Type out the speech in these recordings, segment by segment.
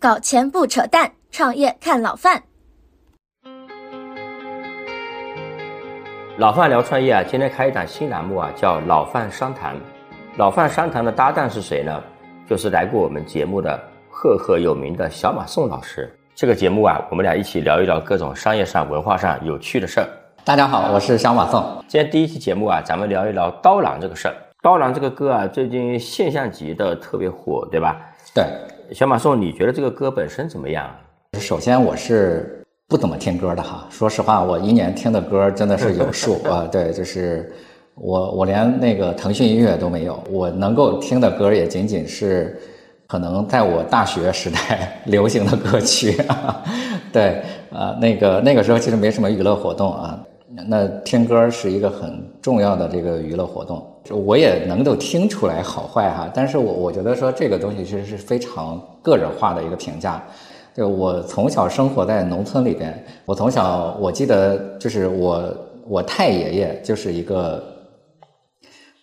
搞钱不扯淡，创业看老范。老范聊创业啊，今天开一档新栏目啊，叫老范商谈。老范商谈的搭档是谁呢？就是来过我们节目的赫赫有名的小马宋老师。这个节目啊，我们俩一起聊一聊各种商业上、文化上有趣的事儿。大家好，我是小马宋。今天第一期节目啊，咱们聊一聊刀郎这个事儿。刀郎这个歌啊，最近现象级的特别火，对吧？对，小马宋，你觉得这个歌本身怎么样？首先我是不怎么听歌的哈。说实话，我一年听的歌真的是有 数啊。对，就是我我连那个腾讯音乐都没有，我能够听的歌也仅仅是可能在我大学时代 流行的歌曲。对，啊，那个那个时候其实没什么娱乐活动啊。那听歌是一个很重要的这个娱乐活动，我也能够听出来好坏哈。但是我我觉得说这个东西其实是非常个人化的一个评价。就我从小生活在农村里边，我从小我记得就是我我太爷爷就是一个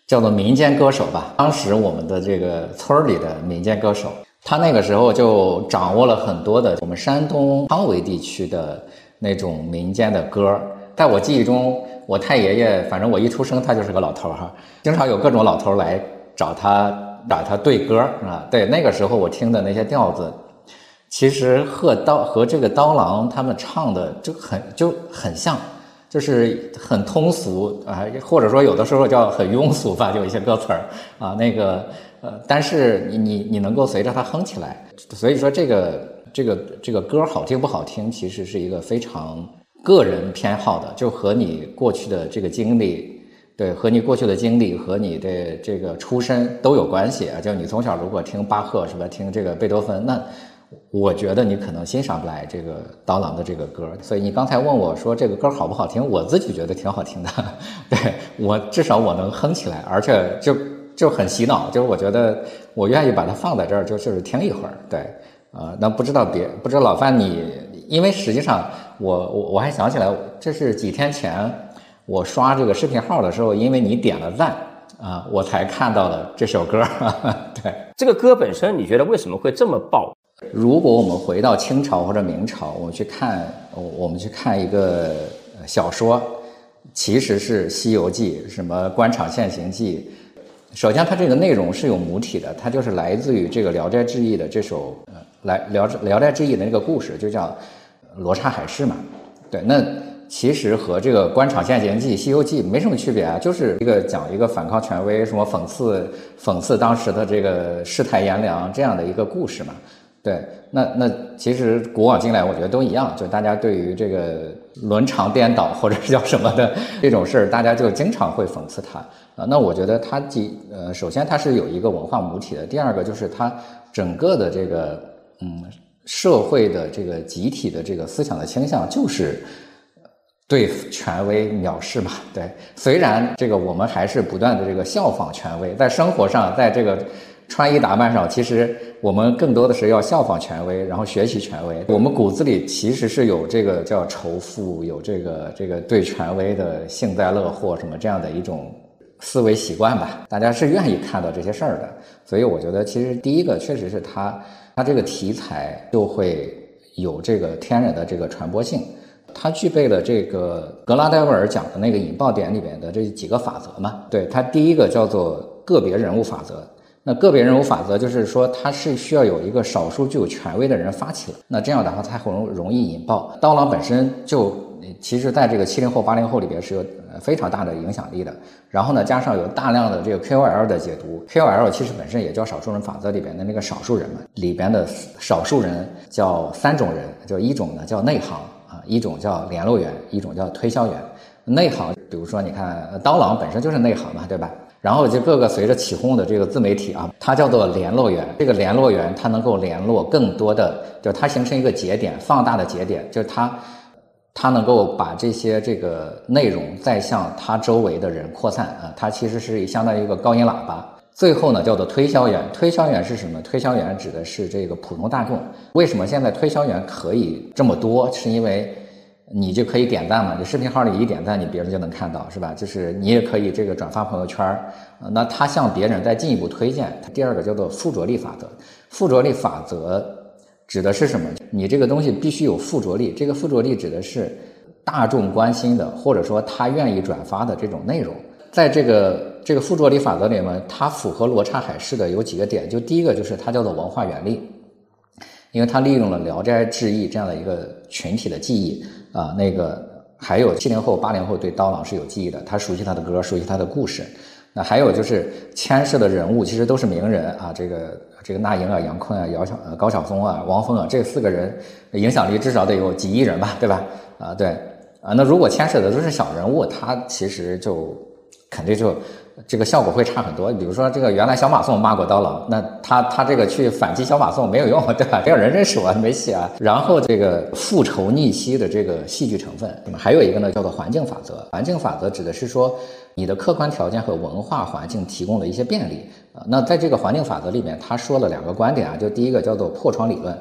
叫做民间歌手吧，当时我们的这个村里的民间歌手，他那个时候就掌握了很多的我们山东汤唯地区的那种民间的歌。在我记忆中，我太爷爷，反正我一出生他就是个老头儿哈，经常有各种老头儿来找他，找他对歌啊。对，那个时候我听的那些调子，其实和刀和这个刀郎他们唱的就很就很像，就是很通俗啊，或者说有的时候叫很庸俗吧，就一些歌词儿啊，那个呃，但是你你你能够随着它哼起来，所以说这个这个这个歌好听不好听，其实是一个非常。个人偏好的，就和你过去的这个经历，对，和你过去的经历和你的这个出身都有关系啊。就你从小如果听巴赫是吧，听这个贝多芬，那我觉得你可能欣赏不来这个刀郎的这个歌。所以你刚才问我说这个歌好不好听，我自己觉得挺好听的，对我至少我能哼起来，而且就就很洗脑，就是我觉得我愿意把它放在这儿，就就是听一会儿，对，呃，那不知道别不知道老范你。因为实际上，我我我还想起来，这是几天前我刷这个视频号的时候，因为你点了赞啊，我才看到了这首歌。对，这个歌本身，你觉得为什么会这么爆？如果我们回到清朝或者明朝，我们去看，我们去看一个小说，其实是《西游记》，什么《官场现形记》。首先，它这个内容是有母体的，它就是来自于这个《聊斋志异》的这首呃，来《聊聊斋志异》的那个故事，就叫。罗刹海市嘛，对，那其实和这个《官场现形记》《西游记》没什么区别啊，就是一个讲一个反抗权威，什么讽刺讽刺当时的这个世态炎凉这样的一个故事嘛。对，那那其实古往今来，我觉得都一样，就大家对于这个伦常颠倒或者是叫什么的这种事儿，大家就经常会讽刺它啊。那我觉得它既呃，首先它是有一个文化母体的，第二个就是它整个的这个嗯。社会的这个集体的这个思想的倾向就是对权威藐视嘛？对，虽然这个我们还是不断的这个效仿权威，在生活上，在这个穿衣打扮上，其实我们更多的是要效仿权威，然后学习权威。我们骨子里其实是有这个叫仇富，有这个这个对权威的幸灾乐祸什么这样的一种思维习惯吧。大家是愿意看到这些事儿的，所以我觉得其实第一个确实是他。它这个题材就会有这个天然的这个传播性，它具备了这个格拉戴维尔讲的那个引爆点里边的这几个法则嘛？对，它第一个叫做个别人物法则。那个别人物法则就是说，它是需要有一个少数具有权威的人发起了，那这样的话才会容容易引爆。刀郎本身就。其实，在这个七零后、八零后里边是有非常大的影响力的。然后呢，加上有大量的这个 KOL 的解读，KOL 其实本身也叫少数人法则里边的那个少数人嘛。里边的少数人叫三种人，就一种呢叫内行啊，一种叫联络员，一种叫推销员。内行，比如说你看刀郎本身就是内行嘛，对吧？然后就各个随着起哄的这个自媒体啊，它叫做联络员。这个联络员它能够联络更多的，就它形成一个节点，放大的节点，就是它。他能够把这些这个内容再向他周围的人扩散啊，他其实是相当于一个高音喇叭。最后呢，叫做推销员。推销员是什么？推销员指的是这个普通大众。为什么现在推销员可以这么多？是因为你就可以点赞嘛？你视频号里一点赞，你别人就能看到，是吧？就是你也可以这个转发朋友圈儿，那他向别人再进一步推荐。第二个叫做附着力法则。附着力法则。指的是什么？你这个东西必须有附着力，这个附着力指的是大众关心的，或者说他愿意转发的这种内容。在这个这个附着力法则里面，它符合罗刹海市的有几个点，就第一个就是它叫做文化原力，因为它利用了《聊斋志异》这样的一个群体的记忆啊，那个还有七零后、八零后对刀郎是有记忆的，他熟悉他的歌，熟悉他的故事。那还有就是牵涉的人物其实都是名人啊，这个这个那英啊、杨坤啊、姚晓高晓松啊、王峰啊，这四个人影响力至少得有几亿人吧，对吧？啊，对啊，那如果牵涉的都是小人物，他其实就。肯定就这个效果会差很多。比如说，这个原来小马宋骂过刀郎，那他他这个去反击小马宋没有用，对吧？没有人认识我，没戏啊。然后这个复仇逆袭的这个戏剧成分，那么还有一个呢，叫做环境法则。环境法则指的是说，你的客观条件和文化环境提供了一些便利啊。那在这个环境法则里面，他说了两个观点啊，就第一个叫做破窗理论。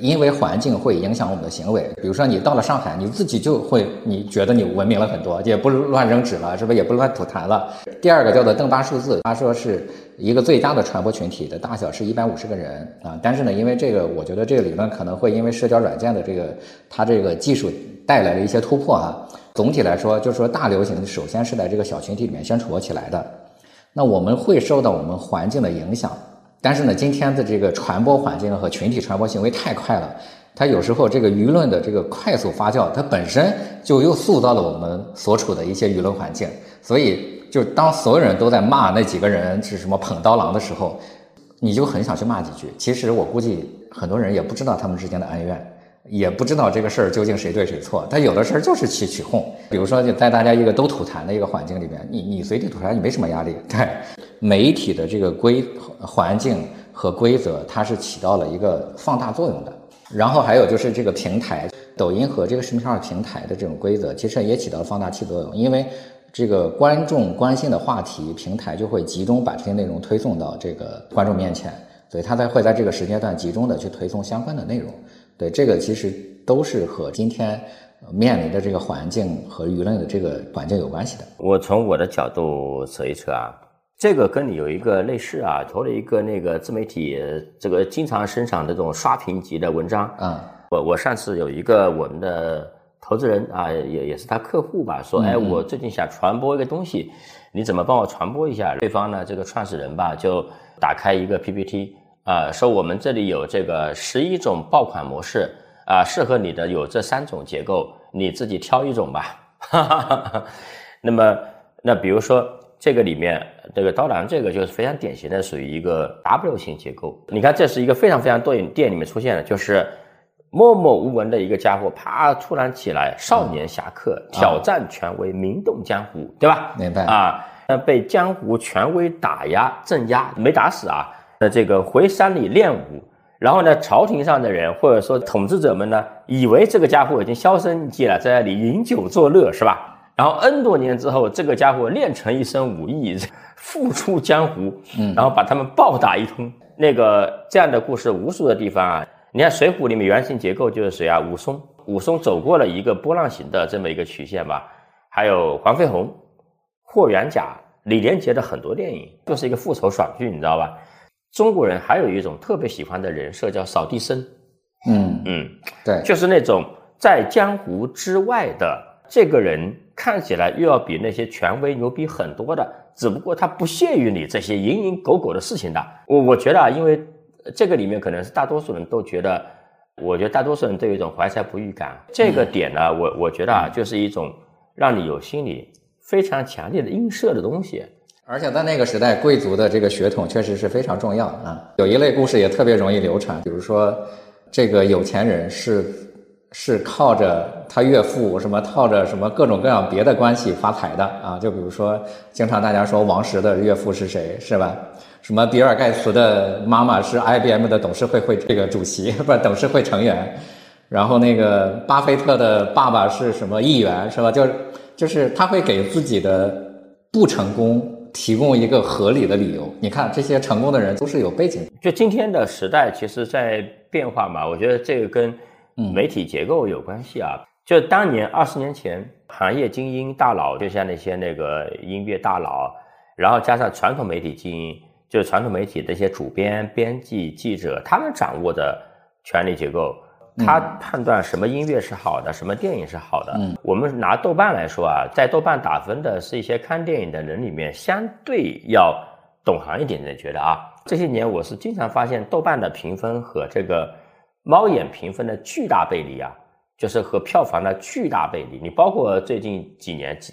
因为环境会影响我们的行为，比如说你到了上海，你自己就会你觉得你文明了很多，也不乱扔纸了，是不是也不乱吐痰了？第二个叫做邓巴数字，他说是一个最佳的传播群体的大小是一百五十个人啊，但是呢，因为这个，我觉得这个理论可能会因为社交软件的这个它这个技术带来了一些突破啊。总体来说，就是说大流行首先是在这个小群体里面先火起来的，那我们会受到我们环境的影响。但是呢，今天的这个传播环境和群体传播行为太快了，它有时候这个舆论的这个快速发酵，它本身就又塑造了我们所处的一些舆论环境。所以，就当所有人都在骂那几个人是什么捧刀郎的时候，你就很想去骂几句。其实我估计很多人也不知道他们之间的恩怨。也不知道这个事儿究竟谁对谁错，他有的事儿就是起起哄。比如说，就在大家一个都吐痰的一个环境里边，你你随地吐痰，你没什么压力。对，媒体的这个规环境和规则，它是起到了一个放大作用的。然后还有就是这个平台，抖音和这个视频号平台的这种规则，其实也起到了放大器作用。因为这个观众关心的话题，平台就会集中把这些内容推送到这个观众面前，所以它才会在这个时间段集中的去推送相关的内容。对，这个其实都是和今天面临的这个环境和舆论的这个环境有关系的。我从我的角度扯一扯啊，这个跟你有一个类似啊，投了一个那个自媒体这个经常生产这种刷屏级的文章。嗯，我我上次有一个我们的投资人啊，也也是他客户吧，说，哎，我最近想传播一个东西，你怎么帮我传播一下？对方呢，这个创始人吧，就打开一个 PPT。啊，说我们这里有这个十一种爆款模式啊，适合你的有这三种结构，你自己挑一种吧。那么，那比如说这个里面这个刀郎这个就是非常典型的属于一个 W 型结构。你看，这是一个非常非常多影店里面出现的，就是默默无闻的一个家伙，啪突然起来，少年侠客挑战权威，名动江湖，对吧？明白啊？那被江湖权威打压镇压，没打死啊？的这个回山里练武，然后呢，朝廷上的人或者说统治者们呢，以为这个家伙已经销声匿迹了，在那里饮酒作乐，是吧？然后 N 多年之后，这个家伙练成一身武艺，复出江湖，嗯，然后把他们暴打一通。那个这样的故事无数的地方啊，你看《水浒》里面原型结构就是谁啊？武松，武松走过了一个波浪形的这么一个曲线吧。还有黄飞鸿、霍元甲、李连杰的很多电影，就是一个复仇爽剧，你知道吧？中国人还有一种特别喜欢的人设叫扫地僧，嗯嗯，对，就是那种在江湖之外的这个人，看起来又要比那些权威牛逼很多的，只不过他不屑于你这些蝇营狗苟的事情的。我我觉得啊，因为这个里面可能是大多数人都觉得，我觉得大多数人都有一种怀才不遇感。这个点呢，我我觉得啊，就是一种让你有心理非常强烈的映射的东西。而且在那个时代，贵族的这个血统确实是非常重要啊。有一类故事也特别容易流传，比如说，这个有钱人是是靠着他岳父什么，靠着什么各种各样别的关系发财的啊。就比如说，经常大家说王石的岳父是谁，是吧？什么比尔盖茨的妈妈是 IBM 的董事会会这个主席，不是董事会成员。然后那个巴菲特的爸爸是什么议员，是吧？就就是他会给自己的不成功。提供一个合理的理由。你看，这些成功的人都是有背景。就今天的时代，其实在变化嘛。我觉得这个跟媒体结构有关系啊。就当年二十年前，行业精英大佬，就像那些那个音乐大佬，然后加上传统媒体精英，就是传统媒体的一些主编、编辑、记者，他们掌握的权力结构，他判断什么音乐是好的，什么电影是好的。嗯，我们拿豆瓣来说啊，在豆瓣打分的是一些看电影的人里面，相对要懂行一点的，觉得啊，这些年我是经常发现豆瓣的评分和这个猫眼评分的巨大背离啊，就是和票房的巨大背离。你包括最近几年几。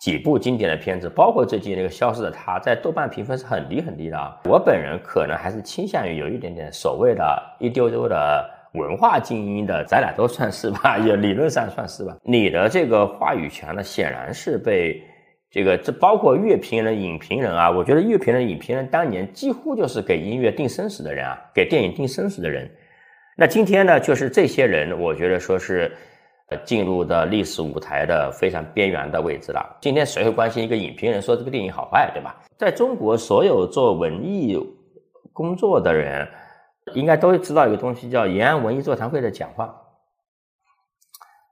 几部经典的片子，包括最近那个《消失的她》，在豆瓣评分是很低很低的啊。我本人可能还是倾向于有一点点所谓的一丢丢的文化精英的，咱俩都算是吧，也理论上算是吧。你的这个话语权呢，显然是被这个这包括乐评人、影评人啊，我觉得乐评人、影评人当年几乎就是给音乐定生死的人啊，给电影定生死的人。那今天呢，就是这些人，我觉得说是呃。进入的历史舞台的非常边缘的位置了。今天谁会关心一个影评人说这个电影好坏，对吧？在中国，所有做文艺工作的人应该都知道一个东西，叫延安文艺座谈会的讲话，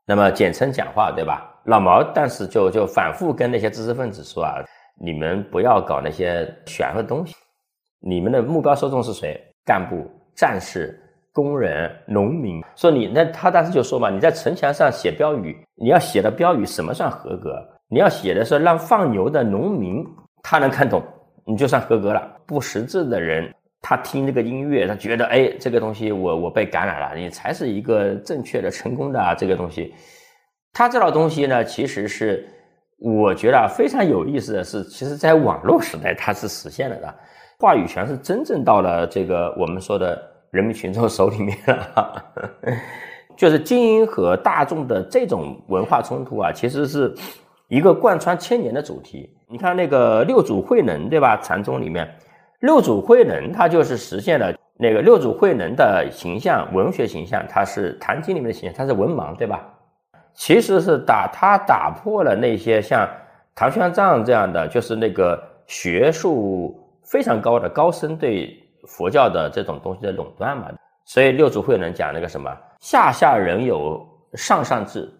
那么简称讲话，对吧？老毛当时就就反复跟那些知识分子说啊，你们不要搞那些玄乎的东西，你们的目标受众是谁？干部、战士。工人、农民说你那他当时就说嘛，你在城墙上写标语，你要写的标语什么算合格？你要写的是让放牛的农民他能看懂，你就算合格了。不识字的人，他听这个音乐，他觉得哎，这个东西我我被感染了，你才是一个正确的、成功的啊。这个东西，他这套东西呢，其实是我觉得非常有意思的是，其实在网络时代它是实现了的，话语权是真正到了这个我们说的。人民群众手里面了，就是精英和大众的这种文化冲突啊，其实是一个贯穿千年的主题。你看那个六祖慧能，对吧？禅宗里面，六祖慧能他就是实现了那个六祖慧能的形象，文学形象，他是《坛经》里面的形象，他是文盲，对吧？其实是打他打破了那些像唐玄奘这样的，就是那个学术非常高的高僧对。佛教的这种东西的垄断嘛，所以六祖慧能讲那个什么下下人有上上智，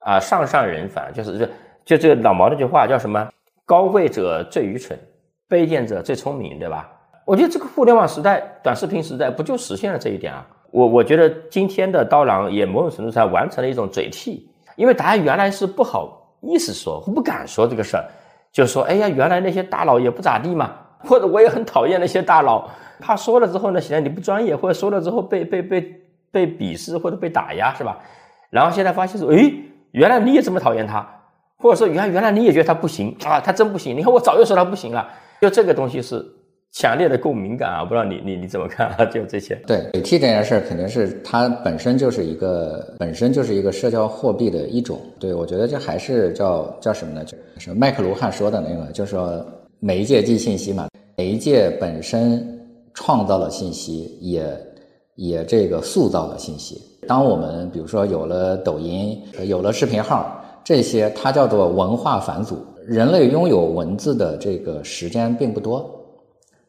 啊上上人反，就是就就这个老毛这句话叫什么？高贵者最愚蠢，卑贱者最聪明，对吧？我觉得这个互联网时代、短视频时代不就实现了这一点啊？我我觉得今天的刀郎也某种程度上完成了一种嘴替，因为大家原来是不好意思说，不敢说这个事儿，就说哎呀，原来那些大佬也不咋地嘛，或者我也很讨厌那些大佬。怕说了之后呢，显得你不专业，或者说了之后被被被被鄙视或者被打压，是吧？然后现在发现说，诶，原来你也这么讨厌他，或者说原原来你也觉得他不行啊，他真不行。你看我早就说他不行了，就这个东西是强烈的共鸣感啊！不知道你你你怎么看啊？就这些。对，嘴替这件事儿肯定是它本身就是一个本身就是一个社交货币的一种。对我觉得这还是叫叫什么呢？就是麦克卢汉说的那个，就是说媒介即信息嘛，媒介本身。创造了信息，也也这个塑造了信息。当我们比如说有了抖音，有了视频号，这些它叫做文化返祖。人类拥有文字的这个时间并不多，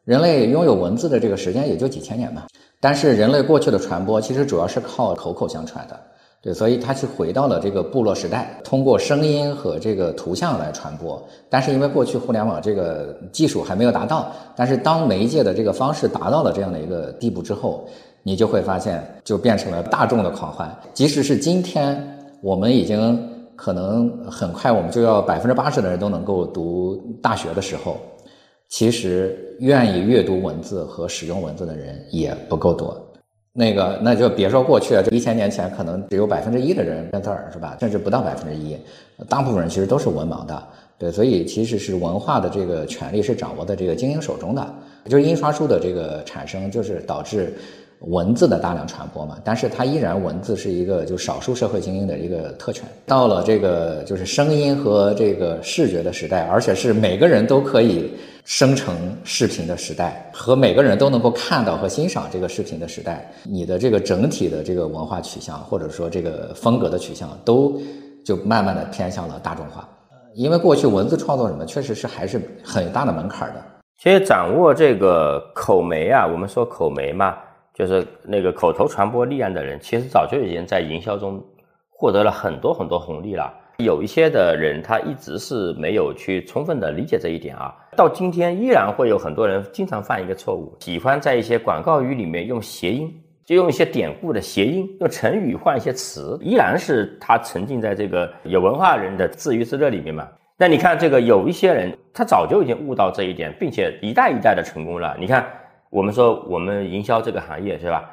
人类拥有文字的这个时间也就几千年吧。但是人类过去的传播其实主要是靠口口相传的。对，所以它是回到了这个部落时代，通过声音和这个图像来传播。但是因为过去互联网这个技术还没有达到，但是当媒介的这个方式达到了这样的一个地步之后，你就会发现就变成了大众的狂欢。即使是今天，我们已经可能很快我们就要百分之八十的人都能够读大学的时候，其实愿意阅读文字和使用文字的人也不够多。那个，那就别说过去了，这一千年前可能只有百分之一的人认字儿，是吧？甚至不到百分之一，大部分人其实都是文盲的，对，所以其实是文化的这个权利是掌握在这个精英手中的，就是印刷术的这个产生，就是导致。文字的大量传播嘛，但是它依然文字是一个就少数社会精英的一个特权。到了这个就是声音和这个视觉的时代，而且是每个人都可以生成视频的时代，和每个人都能够看到和欣赏这个视频的时代，你的这个整体的这个文化取向或者说这个风格的取向都就慢慢的偏向了大众化。因为过去文字创作什么确实是还是很大的门槛的。其实掌握这个口媒啊，我们说口媒嘛。就是那个口头传播力量的人，其实早就已经在营销中获得了很多很多红利了。有一些的人，他一直是没有去充分的理解这一点啊。到今天，依然会有很多人经常犯一个错误，喜欢在一些广告语里面用谐音。就用一些典故的谐音，用成语换一些词，依然是他沉浸在这个有文化人的自娱自乐里面嘛。那你看这个有一些人，他早就已经悟到这一点，并且一代一代的成功了。你看，我们说我们营销这个行业是吧？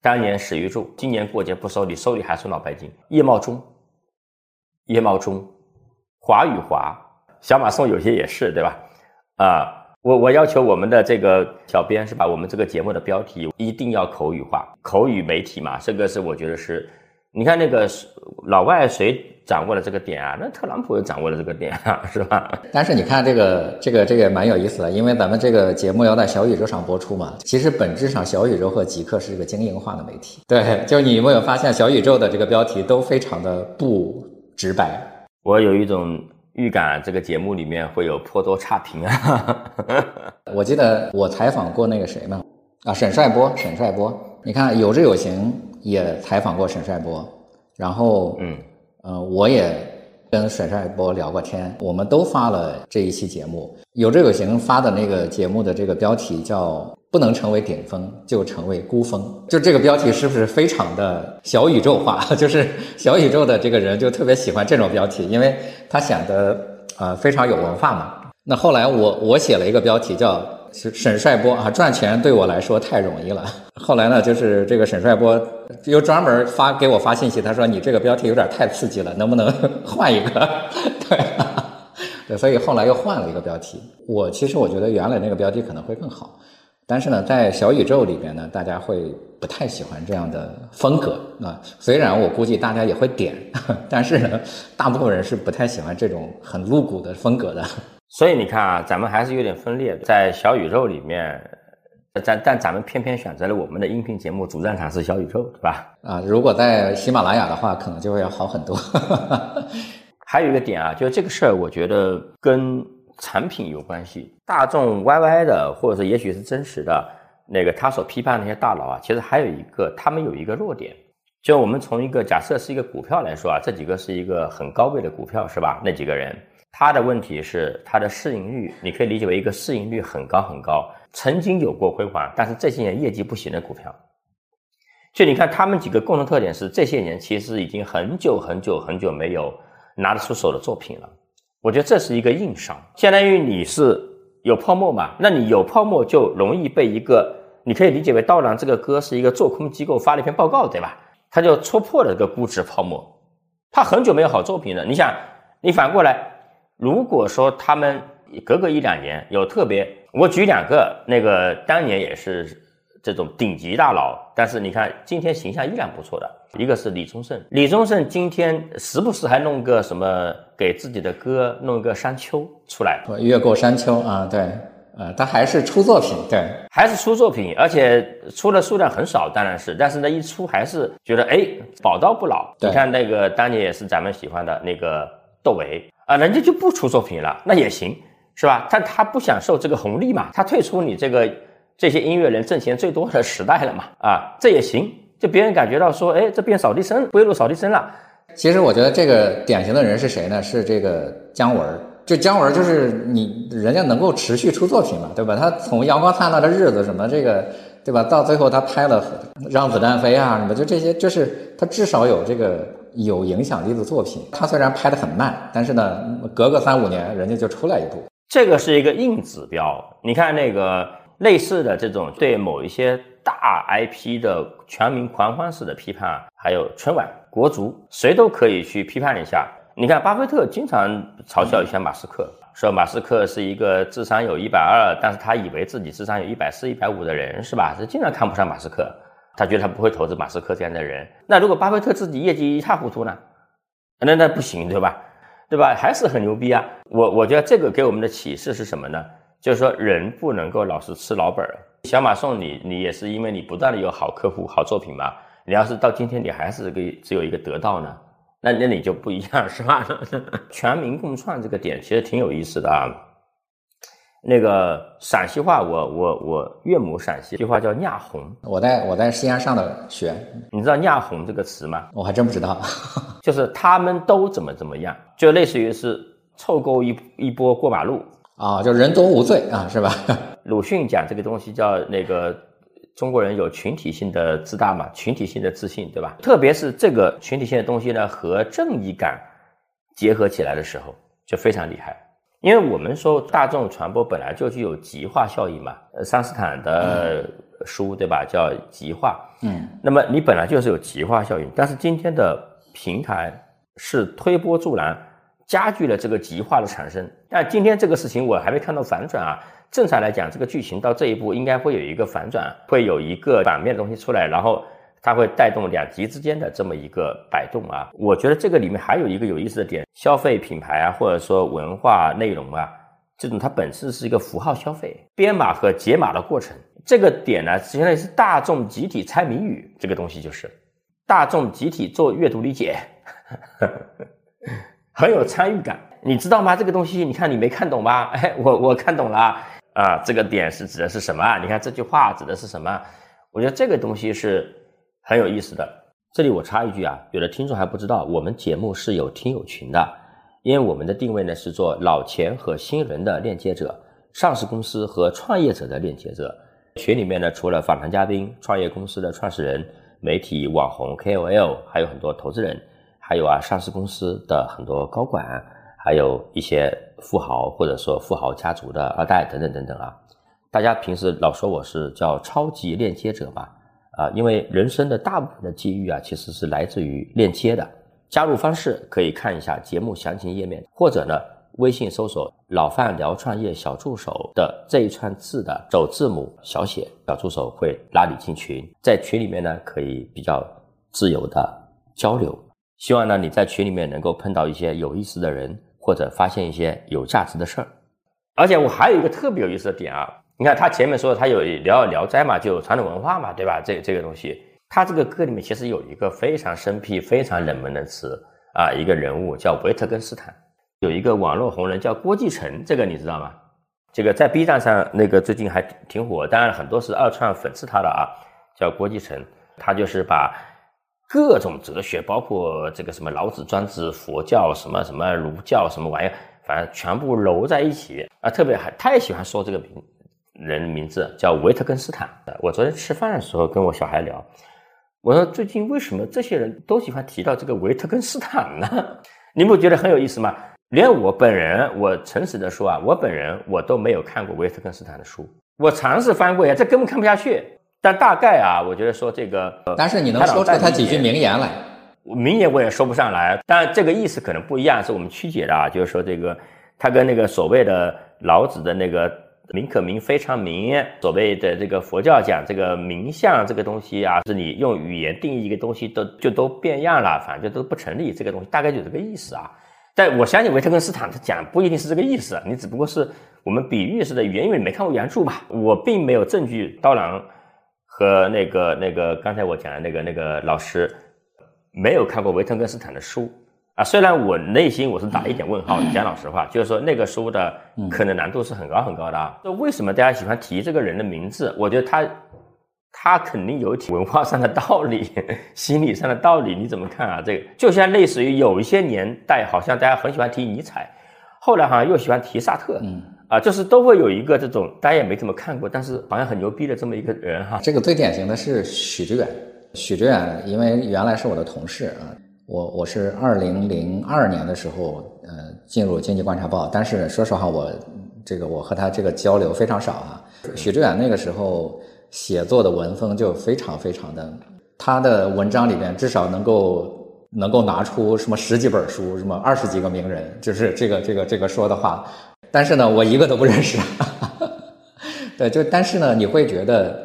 当年史玉柱，今年过节不收礼，收礼还收脑白金。叶茂中，叶茂中，华与华，小马送有些也是对吧？啊。我我要求我们的这个小编是把我们这个节目的标题一定要口语化，口语媒体嘛，这个是我觉得是，你看那个老外谁掌握了这个点啊？那特朗普也掌握了这个点啊，是吧？但是你看这个这个这个蛮有意思的，因为咱们这个节目要在小宇宙上播出嘛，其实本质上小宇宙和极客是一个经营化的媒体。对，就你有没有发现小宇宙的这个标题都非常的不直白？我有一种。预感这个节目里面会有颇多差评啊！我记得我采访过那个谁嘛，啊，沈帅波，沈帅波，你看有志有行也采访过沈帅波，然后嗯呃，我也跟沈帅波聊过天，我们都发了这一期节目，有志有行发的那个节目的这个标题叫。不能成为顶峰，就成为孤峰。就这个标题是不是非常的小宇宙化？就是小宇宙的这个人就特别喜欢这种标题，因为他显得呃非常有文化嘛。那后来我我写了一个标题叫沈帅波啊，赚钱对我来说太容易了。后来呢，就是这个沈帅波又专门发给我发信息，他说你这个标题有点太刺激了，能不能 换一个？对，对，所以后来又换了一个标题。我其实我觉得原来那个标题可能会更好。但是呢，在小宇宙里边呢，大家会不太喜欢这样的风格啊。虽然我估计大家也会点，但是呢，大部分人是不太喜欢这种很露骨的风格的。所以你看啊，咱们还是有点分裂。在小宇宙里面，咱但咱们偏偏选择了我们的音频节目主战场是小宇宙，对吧？啊，如果在喜马拉雅的话，可能就会要好很多。还有一个点啊，就这个事儿，我觉得跟。产品有关系，大众 YY 的，或者是也许是真实的那个他所批判那些大佬啊，其实还有一个，他们有一个弱点，就我们从一个假设是一个股票来说啊，这几个是一个很高位的股票是吧？那几个人，他的问题是他的市盈率，你可以理解为一个市盈率很高很高，曾经有过辉煌，但是这些年业绩不行的股票。就你看他们几个共同特点是，这些年其实已经很久很久很久没有拿得出手的作品了。我觉得这是一个硬伤，相当于你是有泡沫嘛？那你有泡沫就容易被一个，你可以理解为《刀郎》这个歌是一个做空机构发了一篇报告，对吧？他就戳破了这个估值泡沫，他很久没有好作品了。你想，你反过来，如果说他们隔个一两年有特别，我举两个，那个当年也是。这种顶级大佬，但是你看今天形象依然不错的，一个是李宗盛，李宗盛今天时不时还弄个什么给自己的歌弄个山丘出来，越过山丘啊，对，呃，他还是出作品，对，还是出作品，而且出的数量很少，当然是，但是呢一出还是觉得哎宝刀不老，你看那个当年也是咱们喜欢的那个窦唯。啊，人家就不出作品了，那也行是吧？但他不享受这个红利嘛，他退出你这个。这些音乐人挣钱最多的时代了嘛？啊，这也行，就别人感觉到说，哎，这变扫地僧归路扫地僧了。其实我觉得这个典型的人是谁呢？是这个姜文。就姜文，就是你人家能够持续出作品嘛，对吧？他从《阳光灿烂的日子》什么这个，对吧？到最后他拍了《让子弹飞》啊什么，就这些，就是他至少有这个有影响力的作品。他虽然拍的很慢，但是呢，隔个三五年人家就出来一部。这个是一个硬指标。你看那个。类似的这种对某一些大 IP 的全民狂欢式的批判，还有春晚、国足，谁都可以去批判一下。你看，巴菲特经常嘲笑一下马斯克，说马斯克是一个智商有一百二，但是他以为自己智商有一百四、一百五的人，是吧？是经常看不上马斯克，他觉得他不会投资马斯克这样的人。那如果巴菲特自己业绩一塌糊涂呢？那那不行，对吧？对吧？还是很牛逼啊！我我觉得这个给我们的启示是什么呢？就是说，人不能够老是吃老本儿。小马送你，你也是因为你不断的有好客户、好作品嘛。你要是到今天你还是个只有一个得到呢，那那你就不一样，是吧？全民共创这个点其实挺有意思的啊。那个陕西话，我我我岳母陕西，句话叫“酿红”。我在我在西安上的学，你知道“酿红”这个词吗？我还真不知道。就是他们都怎么怎么样，就类似于是凑够一一波过马路。啊，就人多无罪啊，是吧？鲁迅讲这个东西叫那个中国人有群体性的自大嘛，群体性的自信，对吧？特别是这个群体性的东西呢，和正义感结合起来的时候，就非常厉害。因为我们说大众传播本来就具有极化效应嘛，呃，桑斯坦的书对吧，叫极化，嗯，那么你本来就是有极化效应，但是今天的平台是推波助澜，加剧了这个极化的产生。但今天这个事情我还没看到反转啊。正常来讲，这个剧情到这一步应该会有一个反转，会有一个反面的东西出来，然后它会带动两极之间的这么一个摆动啊。我觉得这个里面还有一个有意思的点，消费品牌啊，或者说文化内容啊，这种它本身是一个符号消费，编码和解码的过程。这个点呢，相当于是大众集体猜谜语，这个东西就是大众集体做阅读理解，很有参与感。你知道吗？这个东西，你看你没看懂吧？哎，我我看懂了。啊，这个点是指的是什么？你看这句话指的是什么？我觉得这个东西是很有意思的。这里我插一句啊，有的听众还不知道，我们节目是有听友群的，因为我们的定位呢是做老钱和新人的链接者，上市公司和创业者的链接者。群里面呢，除了访谈嘉宾、创业公司的创始人、媒体网红 KOL，还有很多投资人，还有啊上市公司的很多高管。还有一些富豪或者说富豪家族的二代等等等等啊，大家平时老说我是叫超级链接者嘛，啊，因为人生的大部分的机遇啊，其实是来自于链接的。加入方式可以看一下节目详情页面，或者呢，微信搜索“老范聊创业小助手”的这一串字的首字母小写，小助手会拉你进群，在群里面呢，可以比较自由的交流。希望呢，你在群里面能够碰到一些有意思的人。或者发现一些有价值的事儿，而且我还有一个特别有意思的点啊！你看他前面说他有聊聊斋嘛，就传统文化嘛，对吧？这这个东西，他这个歌里面其实有一个非常生僻、非常冷门的词啊，一个人物叫维特根斯坦，有一个网络红人叫郭继承，这个你知道吗？这个在 B 站上那个最近还挺火，当然很多是二创讽刺他的啊，叫郭继承，他就是把。各种哲学，包括这个什么老子、庄子、佛教、什么什么儒教什么玩意儿，反正全部揉在一起啊！特别还太喜欢说这个名人名字，叫维特根斯坦。我昨天吃饭的时候跟我小孩聊，我说最近为什么这些人都喜欢提到这个维特根斯坦呢？你不觉得很有意思吗？连我本人，我诚实的说啊，我本人我都没有看过维特根斯坦的书，我尝试翻过呀，这根本看不下去。但大概啊，我觉得说这个，但是你能说出他几句名言来？名言我也说不上来，但这个意思可能不一样，是我们曲解的啊。就是说这个，他跟那个所谓的老子的那个“名可名，非常名”，所谓的这个佛教讲这个名相这个东西啊，是你用语言定义一个东西都就都变样了，反正就都不成立。这个东西大概就这个意思啊。但我相信维特根斯坦他讲不一定是这个意思，你只不过是我们比喻式的语言，因为你没看过原著嘛。我并没有证据刀郎。和那个那个刚才我讲的那个那个老师没有看过维特根斯坦的书啊，虽然我内心我是打一点问号，讲老实话，就是说那个书的可能难度是很高很高的啊。那为什么大家喜欢提这个人的名字？我觉得他他肯定有文化上的道理，心理上的道理，你怎么看啊？这个就像类似于有一些年代，好像大家很喜欢提尼采，后来好像又喜欢提萨特。嗯啊，就是都会有一个这种大家也没怎么看过，但是好像很牛逼的这么一个人哈。这个最典型的是许知远，许知远因为原来是我的同事啊，我我是二零零二年的时候呃进入经济观察报，但是说实话我这个我和他这个交流非常少啊。许知远那个时候写作的文风就非常非常的，他的文章里边至少能够能够拿出什么十几本书，什么二十几个名人，就是这个这个这个说的话。但是呢，我一个都不认识。对，就但是呢，你会觉得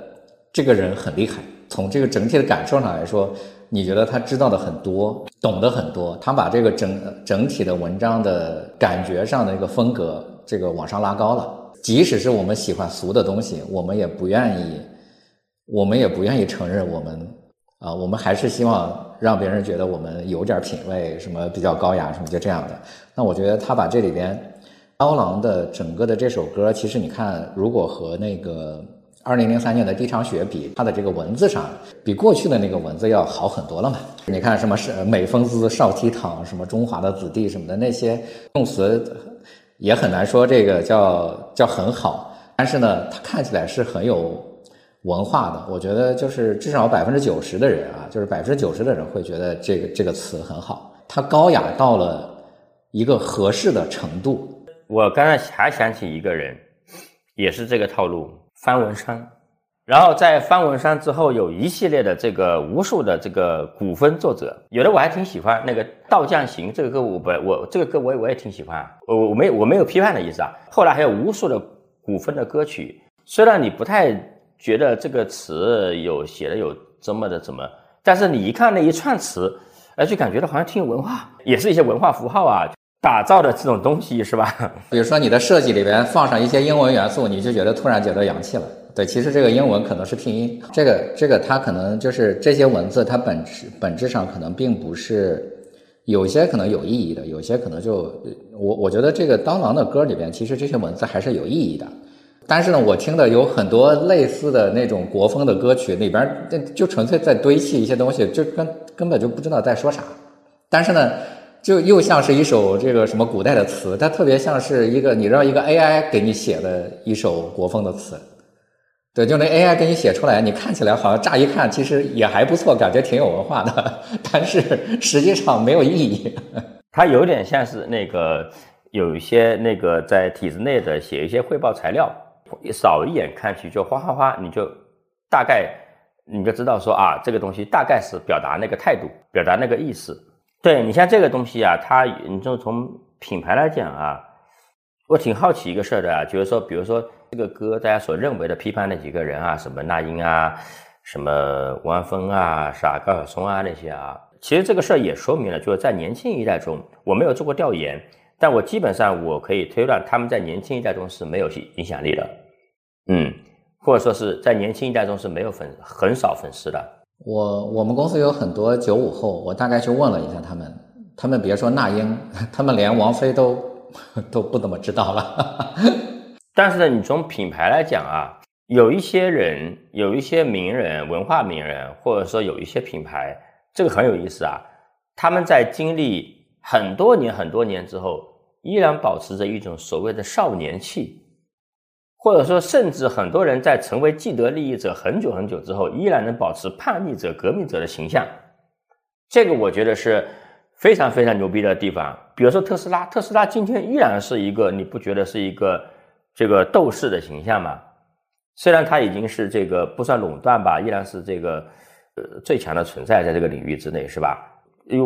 这个人很厉害。从这个整体的感受上来说，你觉得他知道的很多，懂得很多。他把这个整整体的文章的感觉上的一个风格，这个往上拉高了。即使是我们喜欢俗的东西，我们也不愿意，我们也不愿意承认我们啊，我们还是希望让别人觉得我们有点品位，什么比较高雅，什么就这样的。那我觉得他把这里边。刀郎的整个的这首歌，其实你看，如果和那个二零零三年的第一场雪比，它的这个文字上，比过去的那个文字要好很多了嘛。你看什么是美风姿少倜傥，什么中华的子弟什么的那些用词，也很难说这个叫叫很好。但是呢，它看起来是很有文化的，我觉得就是至少百分之九十的人啊，就是百分之九十的人会觉得这个这个词很好，它高雅到了一个合适的程度。我刚才还想起一个人，也是这个套路，方文山。然后在方文山之后，有一系列的这个无数的这个古风作者，有的我还挺喜欢。那个《道将行》这个歌，我不我这个歌我也我也挺喜欢。我我没我没有批判的意思啊。后来还有无数的古风的歌曲，虽然你不太觉得这个词有写的有这么的怎么，但是你一看那一串词，哎，就感觉到好像挺有文化，也是一些文化符号啊。打造的这种东西是吧？比如说你的设计里边放上一些英文元素，你就觉得突然觉得洋气了。对，其实这个英文可能是拼音，这个这个它可能就是这些文字，它本质本质上可能并不是，有些可能有意义的，有些可能就我我觉得这个刀郎的歌里边，其实这些文字还是有意义的。但是呢，我听的有很多类似的那种国风的歌曲里边，就纯粹在堆砌一些东西，就根根本就不知道在说啥。但是呢。就又像是一首这个什么古代的词，它特别像是一个你让一个 AI 给你写的一首国风的词，对，就那 AI 给你写出来，你看起来好像乍一看其实也还不错，感觉挺有文化的，但是实际上没有意义。它有点像是那个有一些那个在体制内的写一些汇报材料，扫一眼看去就哗哗哗，你就大概你就知道说啊，这个东西大概是表达那个态度，表达那个意思。对你像这个东西啊，它你就从品牌来讲啊，我挺好奇一个事儿的啊，就是说，比如说这个歌，大家所认为的批判那几个人啊，什么那英啊，什么王安峰啊，啥高晓松啊那些啊，其实这个事儿也说明了，就是在年轻一代中，我没有做过调研，但我基本上我可以推断，他们在年轻一代中是没有影响力的，嗯，或者说是在年轻一代中是没有粉很少粉丝的。我我们公司有很多九五后，我大概去问了一下他们，他们别说那英，他们连王菲都 都不怎么知道了。但是呢，你从品牌来讲啊，有一些人，有一些名人、文化名人，或者说有一些品牌，这个很有意思啊。他们在经历很多年、很多年之后，依然保持着一种所谓的少年气。或者说，甚至很多人在成为既得利益者很久很久之后，依然能保持叛逆者、革命者的形象，这个我觉得是非常非常牛逼的地方。比如说特斯拉，特斯拉今天依然是一个，你不觉得是一个这个斗士的形象吗？虽然它已经是这个不算垄断吧，依然是这个呃最强的存在在这个领域之内，是吧？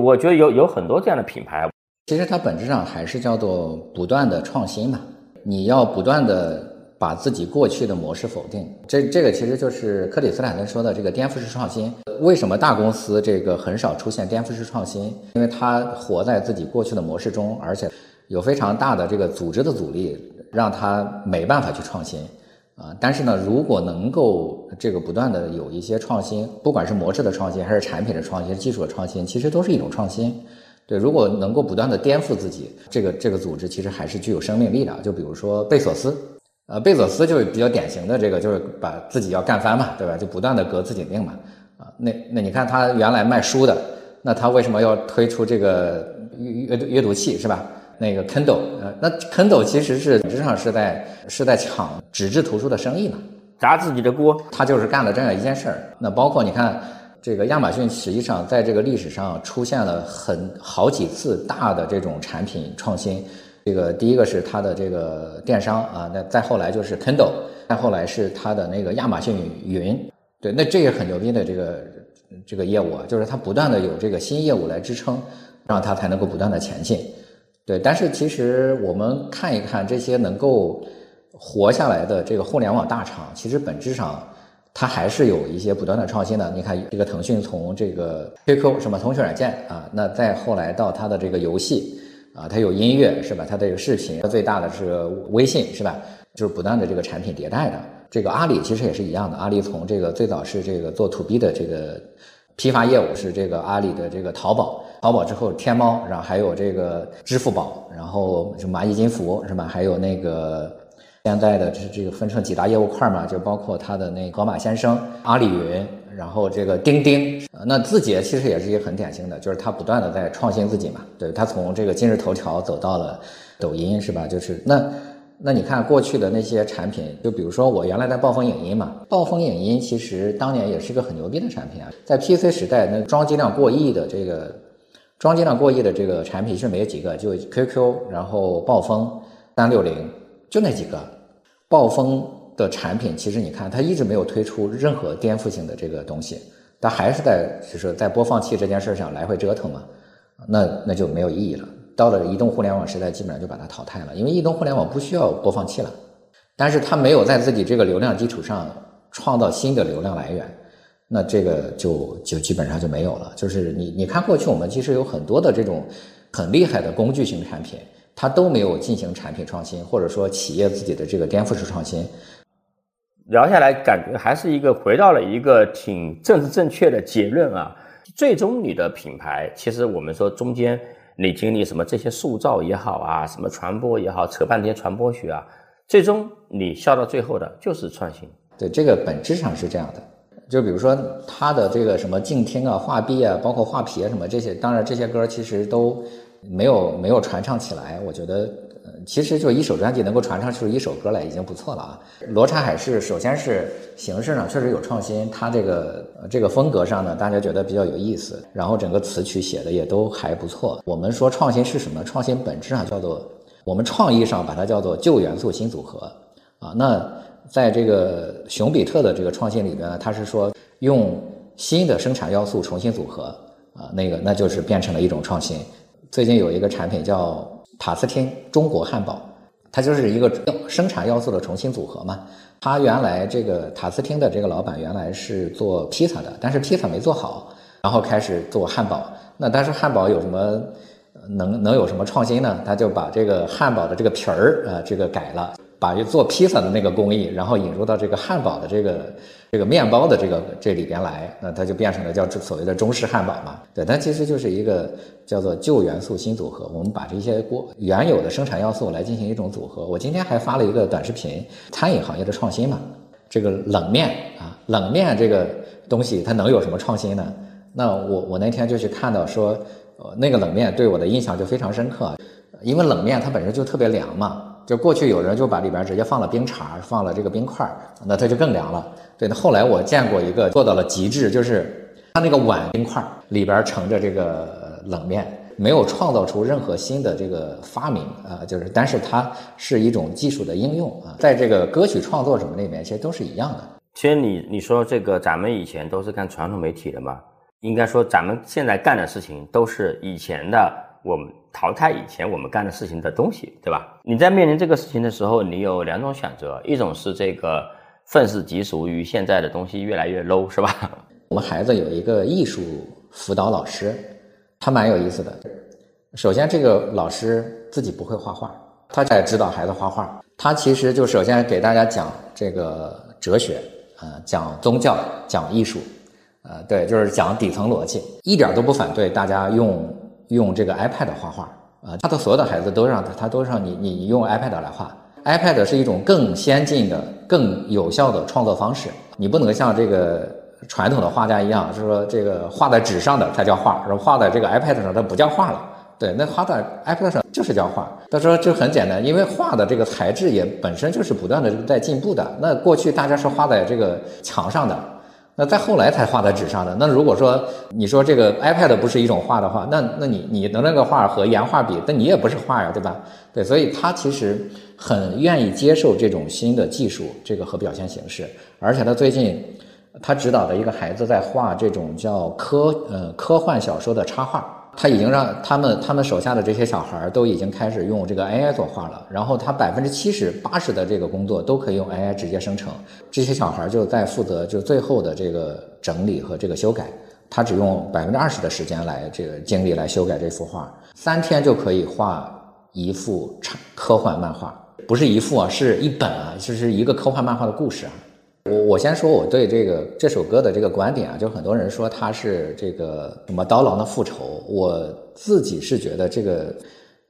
我觉得有有很多这样的品牌，其实它本质上还是叫做不断的创新嘛，你要不断的。把自己过去的模式否定，这这个其实就是克里斯坦森说的这个颠覆式创新。为什么大公司这个很少出现颠覆式创新？因为它活在自己过去的模式中，而且有非常大的这个组织的阻力，让它没办法去创新啊。但是呢，如果能够这个不断的有一些创新，不管是模式的创新，还是产品的创新、技术的创新，其实都是一种创新。对，如果能够不断的颠覆自己，这个这个组织其实还是具有生命力的。就比如说贝索斯。呃，贝佐斯就是比较典型的这个，就是把自己要干翻嘛，对吧？就不断的革自己命嘛。啊，那那你看他原来卖书的，那他为什么要推出这个阅阅阅读器是吧？那个 Kindle，呃，那 Kindle 其实是本质上是在是在抢纸质图书的生意嘛，砸自己的锅。他就是干了这样一件事儿。那包括你看，这个亚马逊实际上在这个历史上出现了很好几次大的这种产品创新。这个第一个是它的这个电商啊，那再后来就是 Kindle，再后来是它的那个亚马逊云，对，那这也很牛逼的这个这个业务啊，就是它不断的有这个新业务来支撑，让它才能够不断的前进，对。但是其实我们看一看这些能够活下来的这个互联网大厂，其实本质上它还是有一些不断的创新的。你看这个腾讯从这个 QQ 什么通讯软件啊，那再后来到它的这个游戏。啊，它有音乐是吧？它的这个视频，它最大的是微信是吧？就是不断的这个产品迭代的。这个阿里其实也是一样的，阿里从这个最早是这个做 to B 的这个批发业务，是这个阿里的这个淘宝，淘宝之后天猫，然后还有这个支付宝，然后就蚂蚁金服是吧？还有那个现在的这这个分成几大业务块嘛，就包括它的那盒马鲜生、阿里云。然后这个钉钉，那字节其实也是一个很典型的，就是它不断的在创新自己嘛。对，它从这个今日头条走到了抖音，是吧？就是那那你看过去的那些产品，就比如说我原来在暴风影音嘛，暴风影音其实当年也是个很牛逼的产品啊，在 PC 时代，那装机量过亿的这个装机量过亿的这个产品是没有几个，就 QQ，然后暴风三六零，就那几个。暴风的产品其实你看，它一直没有推出任何颠覆性的这个东西，它还是在就是在播放器这件事上来回折腾嘛，那那就没有意义了。到了移动互联网时代，基本上就把它淘汰了，因为移动互联网不需要播放器了，但是它没有在自己这个流量基础上创造新的流量来源，那这个就就基本上就没有了。就是你你看过去我们其实有很多的这种很厉害的工具型产品，它都没有进行产品创新，或者说企业自己的这个颠覆式创新。聊下来感觉还是一个回到了一个挺政治正确的结论啊。最终你的品牌，其实我们说中间。你经历什么这些塑造也好啊，什么传播也好，扯半天传播学啊，最终你笑到最后的就是创新。对，这个本质上是这样的。就比如说他的这个什么静听啊、画壁啊，包括画皮啊什么这些，当然这些歌其实都没有没有传唱起来，我觉得。其实就一首专辑能够传唱出一首歌来已经不错了啊！罗刹海市首先是形式上确实有创新，它这个这个风格上呢，大家觉得比较有意思，然后整个词曲写的也都还不错。我们说创新是什么？创新本质上叫做我们创意上把它叫做旧元素新组合啊。那在这个熊彼特的这个创新里边呢，他是说用新的生产要素重新组合啊，那个那就是变成了一种创新。最近有一个产品叫。塔斯汀中国汉堡，它就是一个生产要素的重新组合嘛。它原来这个塔斯汀的这个老板原来是做披萨的，但是披萨没做好，然后开始做汉堡。那但是汉堡有什么能能有什么创新呢？他就把这个汉堡的这个皮儿啊，这个改了。把做披萨的那个工艺，然后引入到这个汉堡的这个这个面包的这个这里边来，那它就变成了叫所谓的中式汉堡嘛。对，它其实就是一个叫做旧元素新组合。我们把这些锅原有的生产要素来进行一种组合。我今天还发了一个短视频，餐饮行业的创新嘛。这个冷面啊，冷面这个东西它能有什么创新呢？那我我那天就去看到说，呃，那个冷面对我的印象就非常深刻，因为冷面它本身就特别凉嘛。就过去有人就把里边直接放了冰碴，放了这个冰块，那它就更凉了。对，那后来我见过一个做到了极致，就是它那个碗冰块里边盛着这个冷面，没有创造出任何新的这个发明啊，就是但是它是一种技术的应用啊，在这个歌曲创作什么里面，其实都是一样的。其实你你说这个，咱们以前都是干传统媒体的嘛，应该说咱们现在干的事情都是以前的我们。淘汰以前我们干的事情的东西，对吧？你在面临这个事情的时候，你有两种选择，一种是这个愤世嫉俗于现在的东西越来越 low，是吧？我们孩子有一个艺术辅导老师，他蛮有意思的。首先，这个老师自己不会画画，他在指导孩子画画。他其实就首先给大家讲这个哲学，呃，讲宗教，讲艺术，呃，对，就是讲底层逻辑，一点都不反对大家用。用这个 iPad 画画啊，他的所有的孩子都让他，他都让你，你用 iPad 来画。iPad 是一种更先进的、更有效的创作方式。你不能像这个传统的画家一样，是说这个画在纸上的才叫画，然后画在这个 iPad 上它不叫画了。对，那画在 iPad 上就是叫画。他说就很简单，因为画的这个材质也本身就是不断的在进步的。那过去大家是画在这个墙上的。那再后来才画在纸上的。那如果说你说这个 iPad 不是一种画的话，那那你你的那个画和原画比，那你也不是画呀，对吧？对，所以他其实很愿意接受这种新的技术，这个和表现形式。而且他最近他指导的一个孩子在画这种叫科呃科幻小说的插画。他已经让他们他们手下的这些小孩儿都已经开始用这个 AI 作画了，然后他百分之七十八十的这个工作都可以用 AI 直接生成，这些小孩儿就在负责就最后的这个整理和这个修改，他只用百分之二十的时间来这个精力来修改这幅画，三天就可以画一幅科科幻漫画，不是一幅啊，是一本啊，就是一个科幻漫画的故事啊。我我先说我对这个这首歌的这个观点啊，就很多人说它是这个什么刀郎的复仇，我自己是觉得这个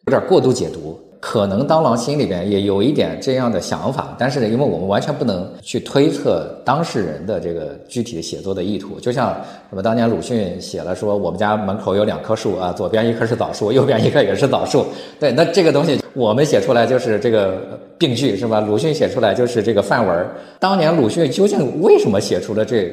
有点过度解读。可能刀郎心里边也有一点这样的想法，但是呢，因为我们完全不能去推测当事人的这个具体的写作的意图。就像什么当年鲁迅写了说，我们家门口有两棵树啊，左边一棵是枣树，右边一棵也是枣树。对，那这个东西我们写出来就是这个病句是吧？鲁迅写出来就是这个范文。当年鲁迅究竟为什么写出了这？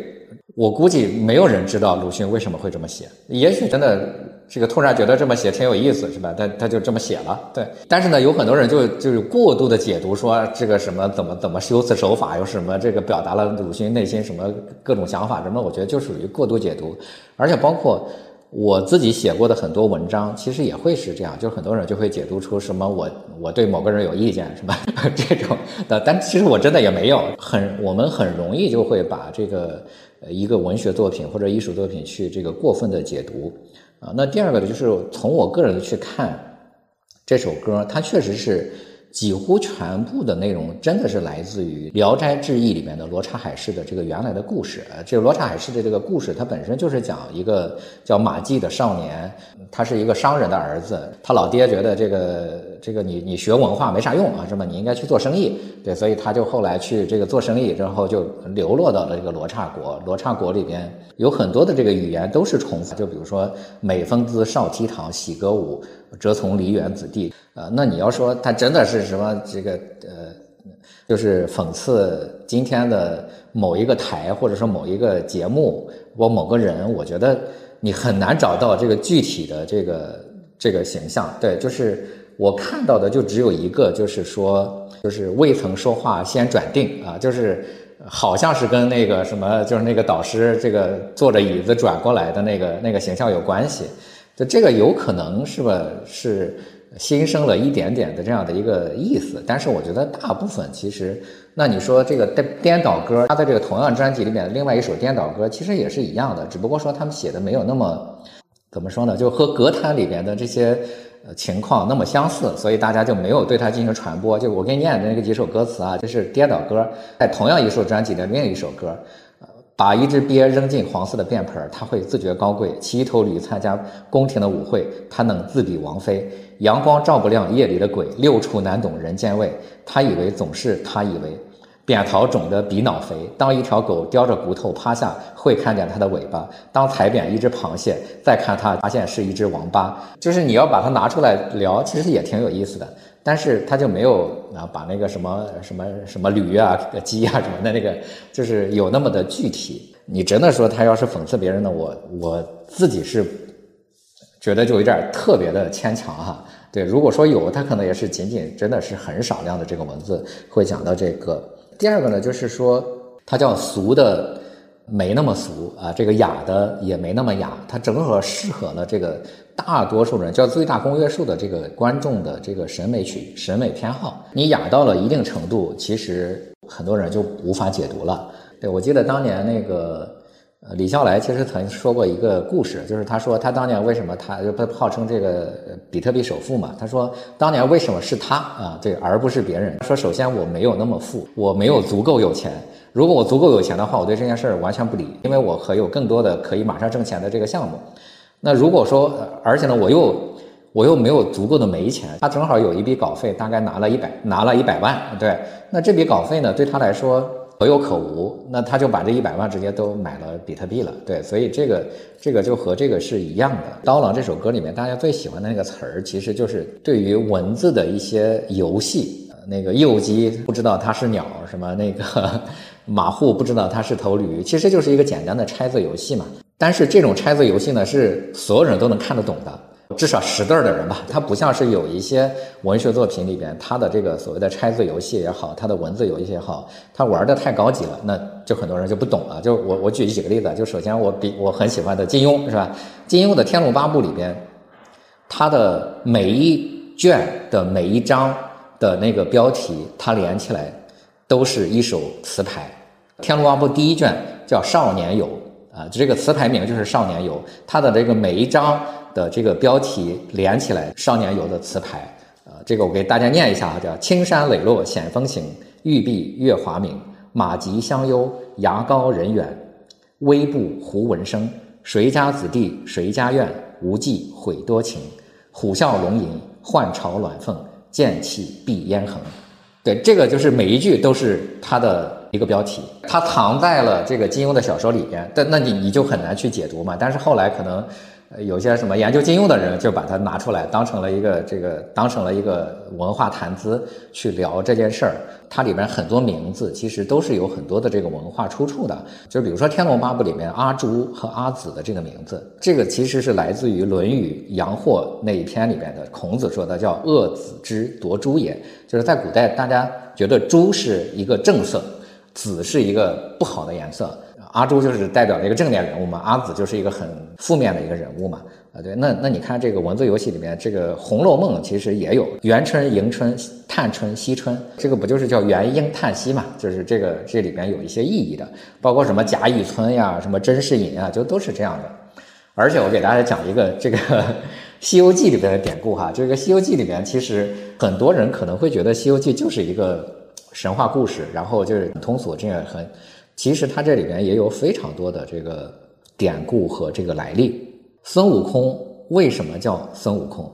我估计没有人知道鲁迅为什么会这么写，也许真的这个突然觉得这么写挺有意思，是吧？他他就这么写了，对。但是呢，有很多人就就是过度的解读，说这个什么怎么怎么修辞手法，有什么这个表达了鲁迅内心什么各种想法，什么？我觉得就属于过度解读，而且包括。我自己写过的很多文章，其实也会是这样，就是很多人就会解读出什么我我对某个人有意见，是吧？这种的，但其实我真的也没有，很我们很容易就会把这个一个文学作品或者艺术作品去这个过分的解读啊。那第二个呢，就是从我个人去看这首歌，它确实是。几乎全部的内容真的是来自于《聊斋志异》里面的罗刹海市的这个原来的故事。呃，这个罗刹海市的这个故事，它本身就是讲一个叫马季的少年，他是一个商人的儿子，他老爹觉得这个这个你你学文化没啥用啊，是吧？你应该去做生意，对，所以他就后来去这个做生意，然后就流落到了这个罗刹国。罗刹国里边有很多的这个语言都是重复，就比如说美风姿少倜傥，喜歌舞。折从梨园子弟，呃，那你要说他真的是什么这个呃，就是讽刺今天的某一个台或者说某一个节目或某个人，我觉得你很难找到这个具体的这个这个形象。对，就是我看到的就只有一个，就是说就是未曾说话先转定啊，就是好像是跟那个什么就是那个导师这个坐着椅子转过来的那个那个形象有关系。就这个有可能是吧？是新生了一点点的这样的一个意思，但是我觉得大部分其实，那你说这个颠颠倒歌，他的这个同样专辑里面的另外一首颠倒歌，其实也是一样的，只不过说他们写的没有那么怎么说呢？就和歌坛里边的这些情况那么相似，所以大家就没有对它进行传播。就我给你念的那个几首歌词啊，这是颠倒歌，在同样一首专辑的另一首歌。把一只鳖扔进黄色的便盆，他会自觉高贵；骑一头驴参加宫廷的舞会，他能自比王妃。阳光照不亮夜里的鬼，六畜难懂人间味。他以为总是他以为，扁桃肿得比脑肥。当一条狗叼着骨头趴下，会看见它的尾巴；当踩扁一只螃蟹，再看它，发现是一只王八。就是你要把它拿出来聊，其实也挺有意思的。但是他就没有啊，把那个什么什么什么驴啊、鸡啊什么的那个，就是有那么的具体。你真的说他要是讽刺别人呢，我我自己是觉得就有点特别的牵强哈。对，如果说有，他可能也是仅仅真的是很少量的这个文字会讲到这个。第二个呢，就是说它叫俗的。没那么俗啊，这个雅的也没那么雅，它正好适合了这个大多数人叫最大公约数的这个观众的这个审美取审美偏好。你雅到了一定程度，其实很多人就无法解读了。对我记得当年那个李笑来其实曾说过一个故事，就是他说他当年为什么他就号称这个比特币首富嘛？他说当年为什么是他啊？对，而不是别人？说首先我没有那么富，我没有足够有钱。如果我足够有钱的话，我对这件事儿完全不理，因为我可有更多的可以马上挣钱的这个项目。那如果说，而且呢，我又我又没有足够的没钱，他正好有一笔稿费，大概拿了一百拿了一百万，对，那这笔稿费呢，对他来说可有可无，那他就把这一百万直接都买了比特币了，对，所以这个这个就和这个是一样的。刀郎这首歌里面大家最喜欢的那个词儿，其实就是对于文字的一些游戏。那个幼鸡不知道它是鸟，什么那个 马户不知道它是头驴，其实就是一个简单的拆字游戏嘛。但是这种拆字游戏呢，是所有人都能看得懂的，至少识字的人吧。他不像是有一些文学作品里边，他的这个所谓的拆字游戏也好，他的文字游戏也好，他玩的太高级了，那就很多人就不懂了。就我我举几个例子，就首先我比我很喜欢的金庸是吧？金庸的《天龙八部》里边，它的每一卷的每一章。的那个标题，它连起来都是一首词牌，《天龙八部》第一卷叫《少年游》啊，这个词牌名就是《少年游》，它的这个每一章的这个标题连起来，《少年游》的词牌呃，这个我给大家念一下啊，叫“青山磊落险峰行，玉壁月华明，马疾相悠崖高人远，微步胡闻声，谁家子弟谁家院，无忌悔多情，虎啸龙吟，换巢鸾凤。”剑气碧烟横。对，这个就是每一句都是他的一个标题，它藏在了这个金庸的小说里边，但那你你就很难去解读嘛。但是后来可能。呃，有些什么研究金庸的人就把它拿出来当成了一个这个当成了一个文化谈资去聊这件事儿。它里边很多名字其实都是有很多的这个文化出处的。就比如说《天龙八部》里面阿朱和阿紫的这个名字，这个其实是来自于《论语·阳货》那一篇里边的。孔子说的叫“恶子之夺朱也”，就是在古代大家觉得朱是一个正色，紫是一个不好的颜色。阿朱就是代表了一个正面人物嘛，阿紫就是一个很负面的一个人物嘛，啊对，那那你看这个文字游戏里面，这个《红楼梦》其实也有元春、迎春、探春、惜春，这个不就是叫元婴探惜嘛？就是这个这里边有一些意义的，包括什么贾雨村呀、什么甄士隐啊，就都是这样的。而且我给大家讲一个这个《西游记》里边的典故哈，这个《西游记》里面其实很多人可能会觉得《西游记》就是一个神话故事，然后就是很通俗，这样很。其实它这里边也有非常多的这个典故和这个来历。孙悟空为什么叫孙悟空？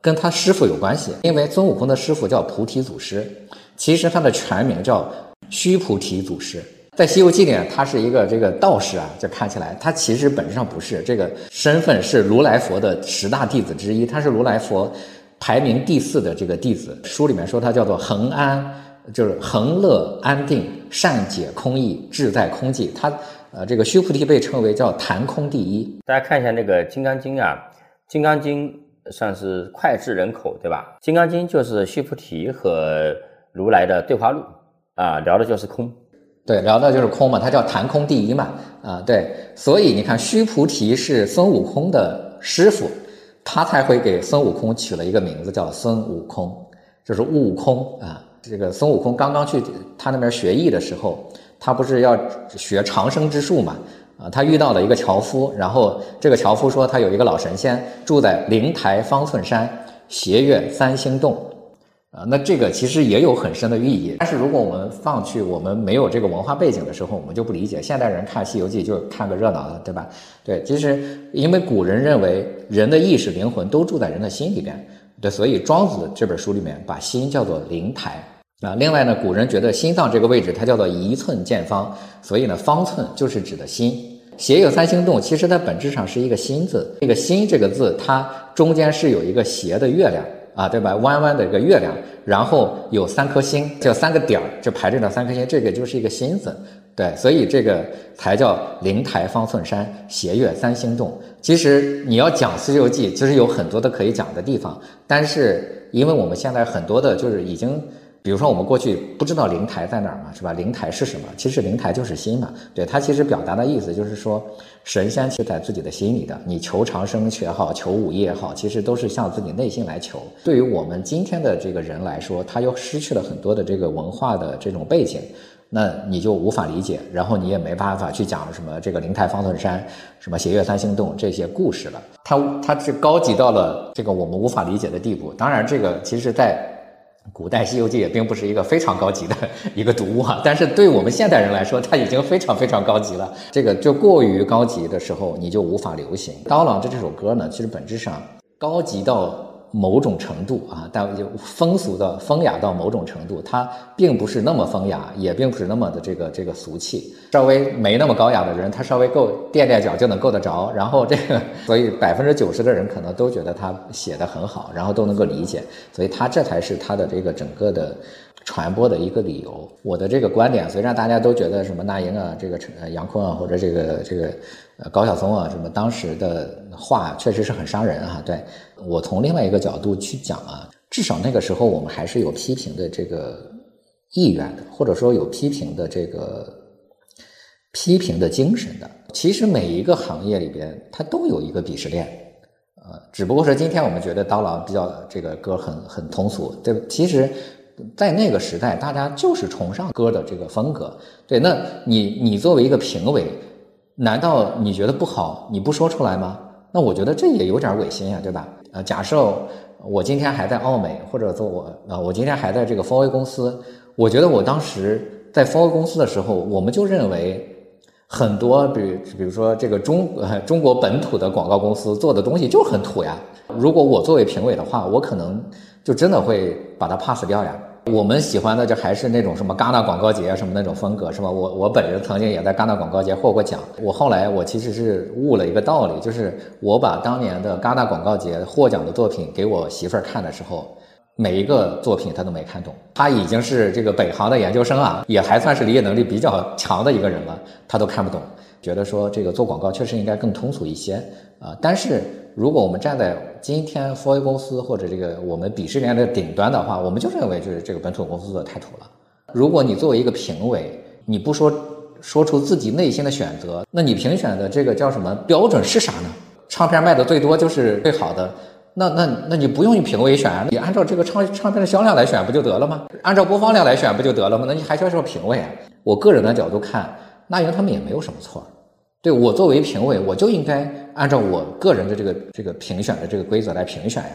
跟他师傅有关系，因为孙悟空的师傅叫菩提祖师，其实他的全名叫须菩提祖师。在《西游记》里，他是一个这个道士啊，就看起来他其实本质上不是这个身份，是如来佛的十大弟子之一，他是如来佛排名第四的这个弟子。书里面说他叫做恒安。就是恒乐安定、善解空意、志在空寂。他呃，这个须菩提被称为叫谈空第一。大家看一下那个《金刚经》啊，《金刚经》算是脍炙人口，对吧？《金刚经》就是须菩提和如来的对话录啊，聊的就是空。对，聊的就是空嘛，他叫谈空第一嘛。啊，对，所以你看，须菩提是孙悟空的师傅，他才会给孙悟空取了一个名字叫孙悟空，就是悟空啊。这个孙悟空刚刚去他那边学艺的时候，他不是要学长生之术嘛？啊，他遇到了一个樵夫，然后这个樵夫说他有一个老神仙住在灵台方寸山斜月三星洞，啊，那这个其实也有很深的寓意。但是如果我们放去我们没有这个文化背景的时候，我们就不理解。现代人看《西游记》就看个热闹的，对吧？对，其实因为古人认为人的意识灵魂都住在人的心里边，对，所以庄子这本书里面把心叫做灵台。啊，另外呢，古人觉得心脏这个位置它叫做一寸见方，所以呢，方寸就是指的心。斜有三星洞，其实它本质上是一个心字。这个心这个字，它中间是有一个斜的月亮啊，对吧？弯弯的一个月亮，然后有三颗星，叫三个点儿，就排这着三颗星，这个就是一个心字。对，所以这个才叫灵台方寸山，斜月三星洞。其实你要讲《西游记》，其实有很多的可以讲的地方，但是因为我们现在很多的就是已经。比如说，我们过去不知道灵台在哪儿嘛，是吧？灵台是什么？其实灵台就是心嘛。对它其实表达的意思就是说，神仙是在自己的心里的。你求长生也好，求武艺也好，其实都是向自己内心来求。对于我们今天的这个人来说，他又失去了很多的这个文化的这种背景，那你就无法理解，然后你也没办法去讲什么这个灵台方寸山、什么斜月三星洞这些故事了。它它是高级到了这个我们无法理解的地步。当然，这个其实在。古代《西游记》也并不是一个非常高级的一个读物啊，但是对我们现代人来说，它已经非常非常高级了。这个就过于高级的时候，你就无法流行。刀郎的这首歌呢，其实本质上高级到。某种程度啊，但就风俗的风雅到某种程度，它并不是那么风雅，也并不是那么的这个这个俗气。稍微没那么高雅的人，他稍微够垫垫脚就能够得着。然后这个，所以百分之九十的人可能都觉得他写的很好，然后都能够理解。所以他这才是他的这个整个的。传播的一个理由，我的这个观点，虽然大家都觉得什么那英啊，这个陈杨坤啊，或者这个这个呃高晓松啊，什么当时的话确实是很伤人啊。对我从另外一个角度去讲啊，至少那个时候我们还是有批评的这个意愿的，或者说有批评的这个批评的精神的。其实每一个行业里边，它都有一个鄙视链，呃，只不过是今天我们觉得刀郎比较这个歌很很通俗，对其实。在那个时代，大家就是崇尚歌的这个风格。对，那你你作为一个评委，难道你觉得不好，你不说出来吗？那我觉得这也有点违心呀，对吧？呃，假设我今天还在奥美，或者说我啊，我今天还在这个丰威公司，我觉得我当时在丰威公司的时候，我们就认为很多，比比如说这个中呃中国本土的广告公司做的东西就很土呀。如果我作为评委的话，我可能。就真的会把它 pass 掉呀。我们喜欢的就还是那种什么戛纳广告节什么那种风格，是吧？我我本人曾经也在戛纳广告节获过奖。我后来我其实是悟了一个道理，就是我把当年的戛纳广告节获奖的作品给我媳妇儿看的时候，每一个作品她都没看懂。她已经是这个北航的研究生啊，也还算是理解能力比较强的一个人了，她都看不懂。觉得说这个做广告确实应该更通俗一些啊，但是如果我们站在今天 4A 公司或者这个我们鄙视链的顶端的话，我们就认为就是这个本土公司做的太土了。如果你作为一个评委，你不说说出自己内心的选择，那你评选的这个叫什么标准是啥呢？唱片卖的最多就是最好的，那那那你不用评委选，你按照这个唱唱片的销量来选不就得了吗？按照播放量来选不就得了吗？那你还需要什么评委啊？我个人的角度看，那英他们也没有什么错。对我作为评委，我就应该按照我个人的这个这个评选的这个规则来评选呀，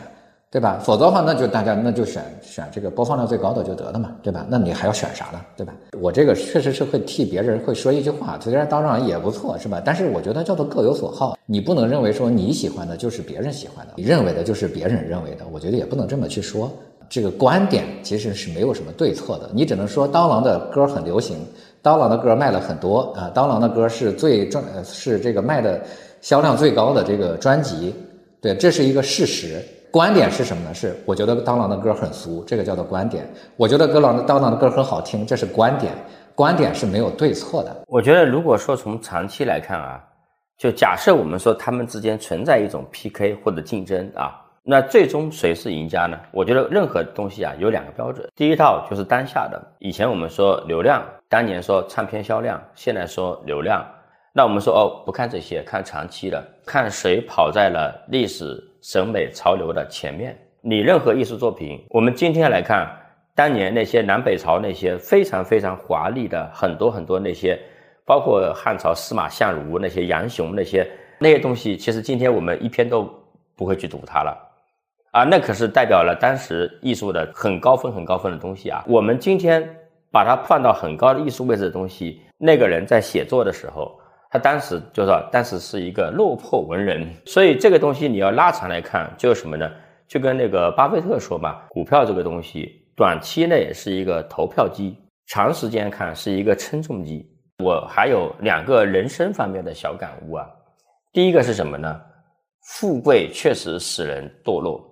对吧？否则的话，那就大家那就选选这个播放量最高的就得了嘛，对吧？那你还要选啥呢，对吧？我这个确实是会替别人会说一句话，虽然当然也不错，是吧？但是我觉得叫做各有所好，你不能认为说你喜欢的就是别人喜欢的，你认为的就是别人认为的，我觉得也不能这么去说。这个观点其实是没有什么对错的，你只能说刀郎的歌很流行。刀郎的歌卖了很多啊，刀郎的歌是最赚，是这个卖的销量最高的这个专辑，对，这是一个事实。观点是什么呢？是我觉得刀郎的歌很俗，这个叫做观点。我觉得歌郎的刀郎的歌很好听，这是观点。观点是没有对错的。我觉得如果说从长期来看啊，就假设我们说他们之间存在一种 PK 或者竞争啊。那最终谁是赢家呢？我觉得任何东西啊有两个标准，第一套就是当下的。以前我们说流量，当年说唱片销量，现在说流量。那我们说哦，不看这些，看长期的，看谁跑在了历史审美潮流的前面。你任何艺术作品，我们今天来看，当年那些南北朝那些非常非常华丽的很多很多那些，包括汉朝司马相如那些杨雄那些那些东西，其实今天我们一篇都不会去读它了。啊，那可是代表了当时艺术的很高分、很高分的东西啊！我们今天把它放到很高的艺术位置的东西，那个人在写作的时候，他当时就说，当时是一个落魄文人。所以这个东西你要拉长来看，就是什么呢？就跟那个巴菲特说嘛，股票这个东西，短期内是一个投票机，长时间看是一个称重机。我还有两个人生方面的小感悟啊，第一个是什么呢？富贵确实使人堕落。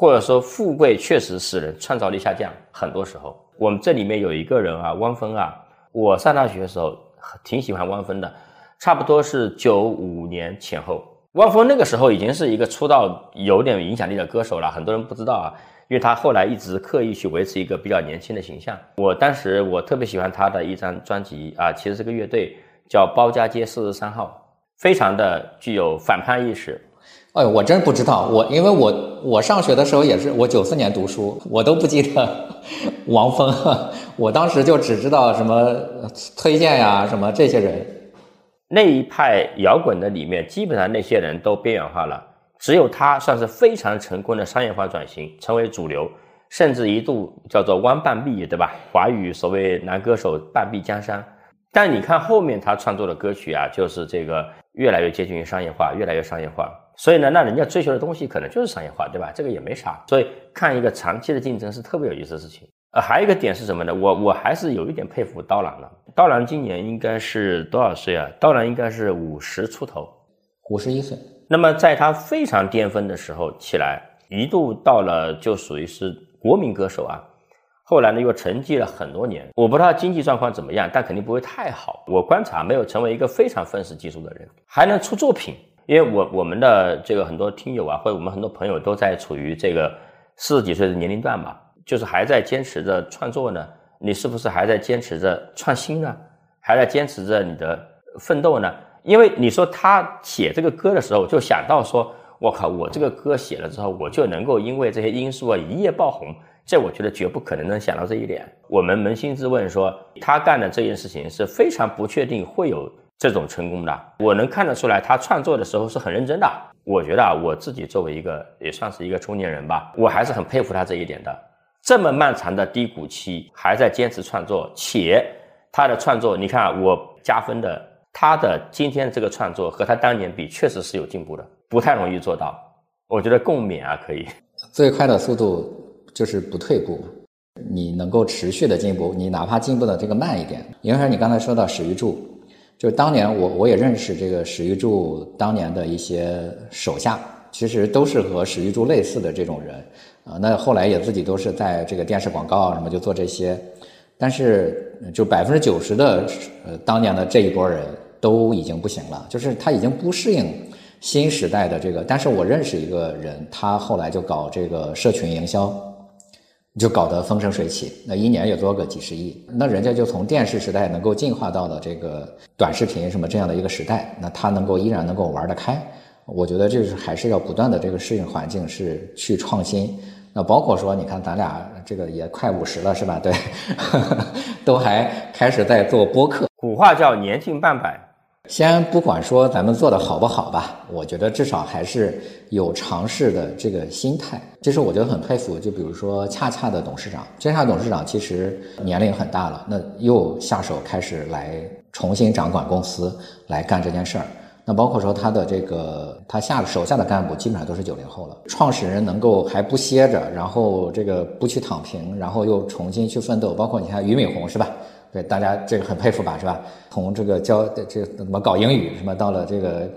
或者说，富贵确实使人创造力下降。很多时候，我们这里面有一个人啊，汪峰啊，我上大学的时候挺喜欢汪峰的，差不多是九五年前后。汪峰那个时候已经是一个出道有点影响力的歌手了，很多人不知道啊，因为他后来一直刻意去维持一个比较年轻的形象。我当时我特别喜欢他的一张专辑啊，其实这个乐队叫包家街四十三号，非常的具有反叛意识。哎，我真不知道，我因为我我上学的时候也是我九四年读书，我都不记得王峰，我当时就只知道什么崔健呀，什么这些人。那一派摇滚的里面，基本上那些人都边缘化了，只有他算是非常成功的商业化转型，成为主流，甚至一度叫做弯半壁，对吧？华语所谓男歌手半壁江山。但你看后面他创作的歌曲啊，就是这个越来越接近于商业化，越来越商业化。所以呢，那人家追求的东西可能就是商业化，对吧？这个也没啥。所以看一个长期的竞争是特别有意思的事情。呃，还有一个点是什么呢？我我还是有一点佩服刀郎的。刀郎今年应该是多少岁啊？刀郎应该是五十出头，五十一岁。那么在他非常巅峰的时候起来，一度到了就属于是国民歌手啊。后来呢，又沉寂了很多年。我不知道经济状况怎么样，但肯定不会太好。我观察没有成为一个非常愤世嫉俗的人，还能出作品。因为我我们的这个很多听友啊，或者我们很多朋友都在处于这个四十几岁的年龄段吧，就是还在坚持着创作呢。你是不是还在坚持着创新呢？还在坚持着你的奋斗呢？因为你说他写这个歌的时候，就想到说，我靠，我这个歌写了之后，我就能够因为这些因素啊一夜爆红。这我觉得绝不可能能想到这一点。我们扪心自问说，他干的这件事情是非常不确定会有。这种成功的，我能看得出来，他创作的时候是很认真的。我觉得啊，我自己作为一个也算是一个中年人吧，我还是很佩服他这一点的。这么漫长的低谷期，还在坚持创作，且他的创作，你看我加分的，他的今天这个创作和他当年比，确实是有进步的，不太容易做到。我觉得共勉啊，可以。最快的速度就是不退步。你能够持续的进步，你哪怕进步的这个慢一点。因为你刚才说到史玉柱，就当年我我也认识这个史玉柱当年的一些手下，其实都是和史玉柱类似的这种人啊。那后来也自己都是在这个电视广告什么就做这些，但是就百分之九十的呃当年的这一波人都已经不行了，就是他已经不适应新时代的这个。但是我认识一个人，他后来就搞这个社群营销。就搞得风生水起，那一年也做个几十亿，那人家就从电视时代能够进化到了这个短视频什么这样的一个时代，那他能够依然能够玩得开，我觉得这是还是要不断的这个适应环境，是去创新。那包括说，你看咱俩这个也快五十了，是吧？对，都还开始在做播客。古话叫年近半百。先不管说咱们做的好不好吧，我觉得至少还是有尝试的这个心态。其实我觉得很佩服，就比如说恰恰的董事长，恰恰董事长其实年龄很大了，那又下手开始来重新掌管公司，来干这件事儿。那包括说他的这个他下手下的干部基本上都是九零后了，创始人能够还不歇着，然后这个不去躺平，然后又重新去奋斗。包括你看俞敏洪是吧？对，大家这个很佩服吧，是吧？从这个教这怎么搞英语，什么到了这个，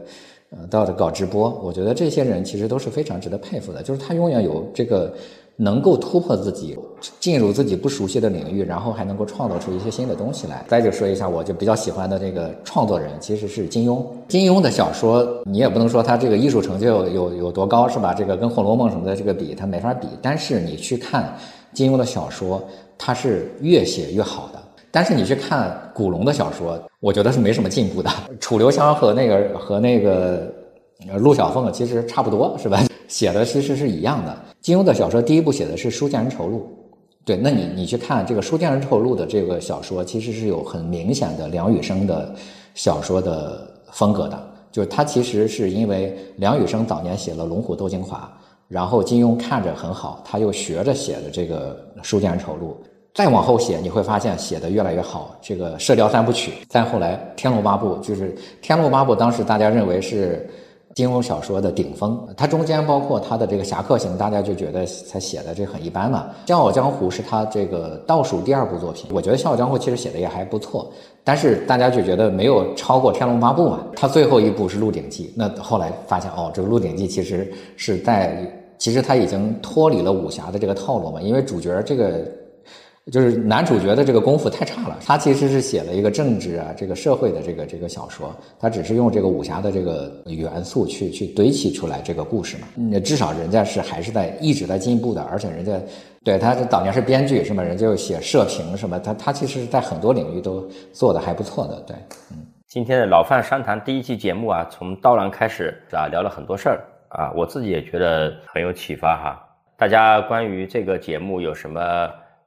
呃，到了搞直播，我觉得这些人其实都是非常值得佩服的。就是他永远有这个能够突破自己，进入自己不熟悉的领域，然后还能够创造出一些新的东西来。再就说一下，我就比较喜欢的这个创作人，其实是金庸。金庸的小说，你也不能说他这个艺术成就有有多高，是吧？这个跟《红楼梦》什么的这个比，他没法比。但是你去看金庸的小说，他是越写越好的。但是你去看古龙的小说，我觉得是没什么进步的。楚留香和那个和那个陆小凤其实差不多，是吧？写的其实是一样的。金庸的小说第一部写的是《书剑恩仇录》，对，那你你去看这个《书剑恩仇录》的这个小说，其实是有很明显的梁羽生的小说的风格的。就是他其实是因为梁羽生早年写了《龙虎斗精华》，然后金庸看着很好，他又学着写的这个《书剑恩仇录》。再往后写，你会发现写的越来越好。这个《射雕三部曲》，再后来《天龙八部》，就是《天龙八部》，当时大家认为是金庸小说的顶峰。它中间包括他的这个《侠客行》，大家就觉得他写的这很一般嘛。《笑傲江湖》是他这个倒数第二部作品，我觉得《笑傲江湖》其实写的也还不错，但是大家就觉得没有超过《天龙八部》嘛。他最后一部是《鹿鼎记》，那后来发现哦，这个《鹿鼎记》其实是在，其实他已经脱离了武侠的这个套路嘛，因为主角这个。就是男主角的这个功夫太差了，他其实是写了一个政治啊，这个社会的这个这个小说，他只是用这个武侠的这个元素去去堆砌出来这个故事嘛。那至少人家是还是在一直在进步的，而且人家对他早年是编剧是吧？人家又写社评什么，他他其实是在很多领域都做的还不错的。对，嗯，今天的老范商谈第一期节目啊，从刀郎开始啊，聊了很多事儿啊，我自己也觉得很有启发哈。大家关于这个节目有什么？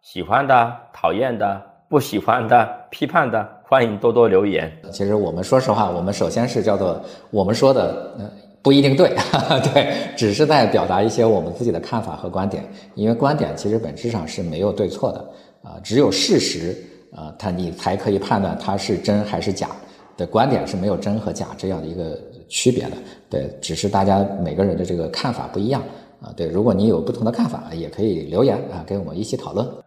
喜欢的、讨厌的、不喜欢的、批判的，欢迎多多留言。其实我们说实话，我们首先是叫做我们说的，呃，不一定对，对，只是在表达一些我们自己的看法和观点。因为观点其实本质上是没有对错的，啊，只有事实，啊，它你才可以判断它是真还是假。的观点是没有真和假这样的一个区别的，对，只是大家每个人的这个看法不一样。啊，对，如果你有不同的看法，也可以留言啊，跟我们一起讨论。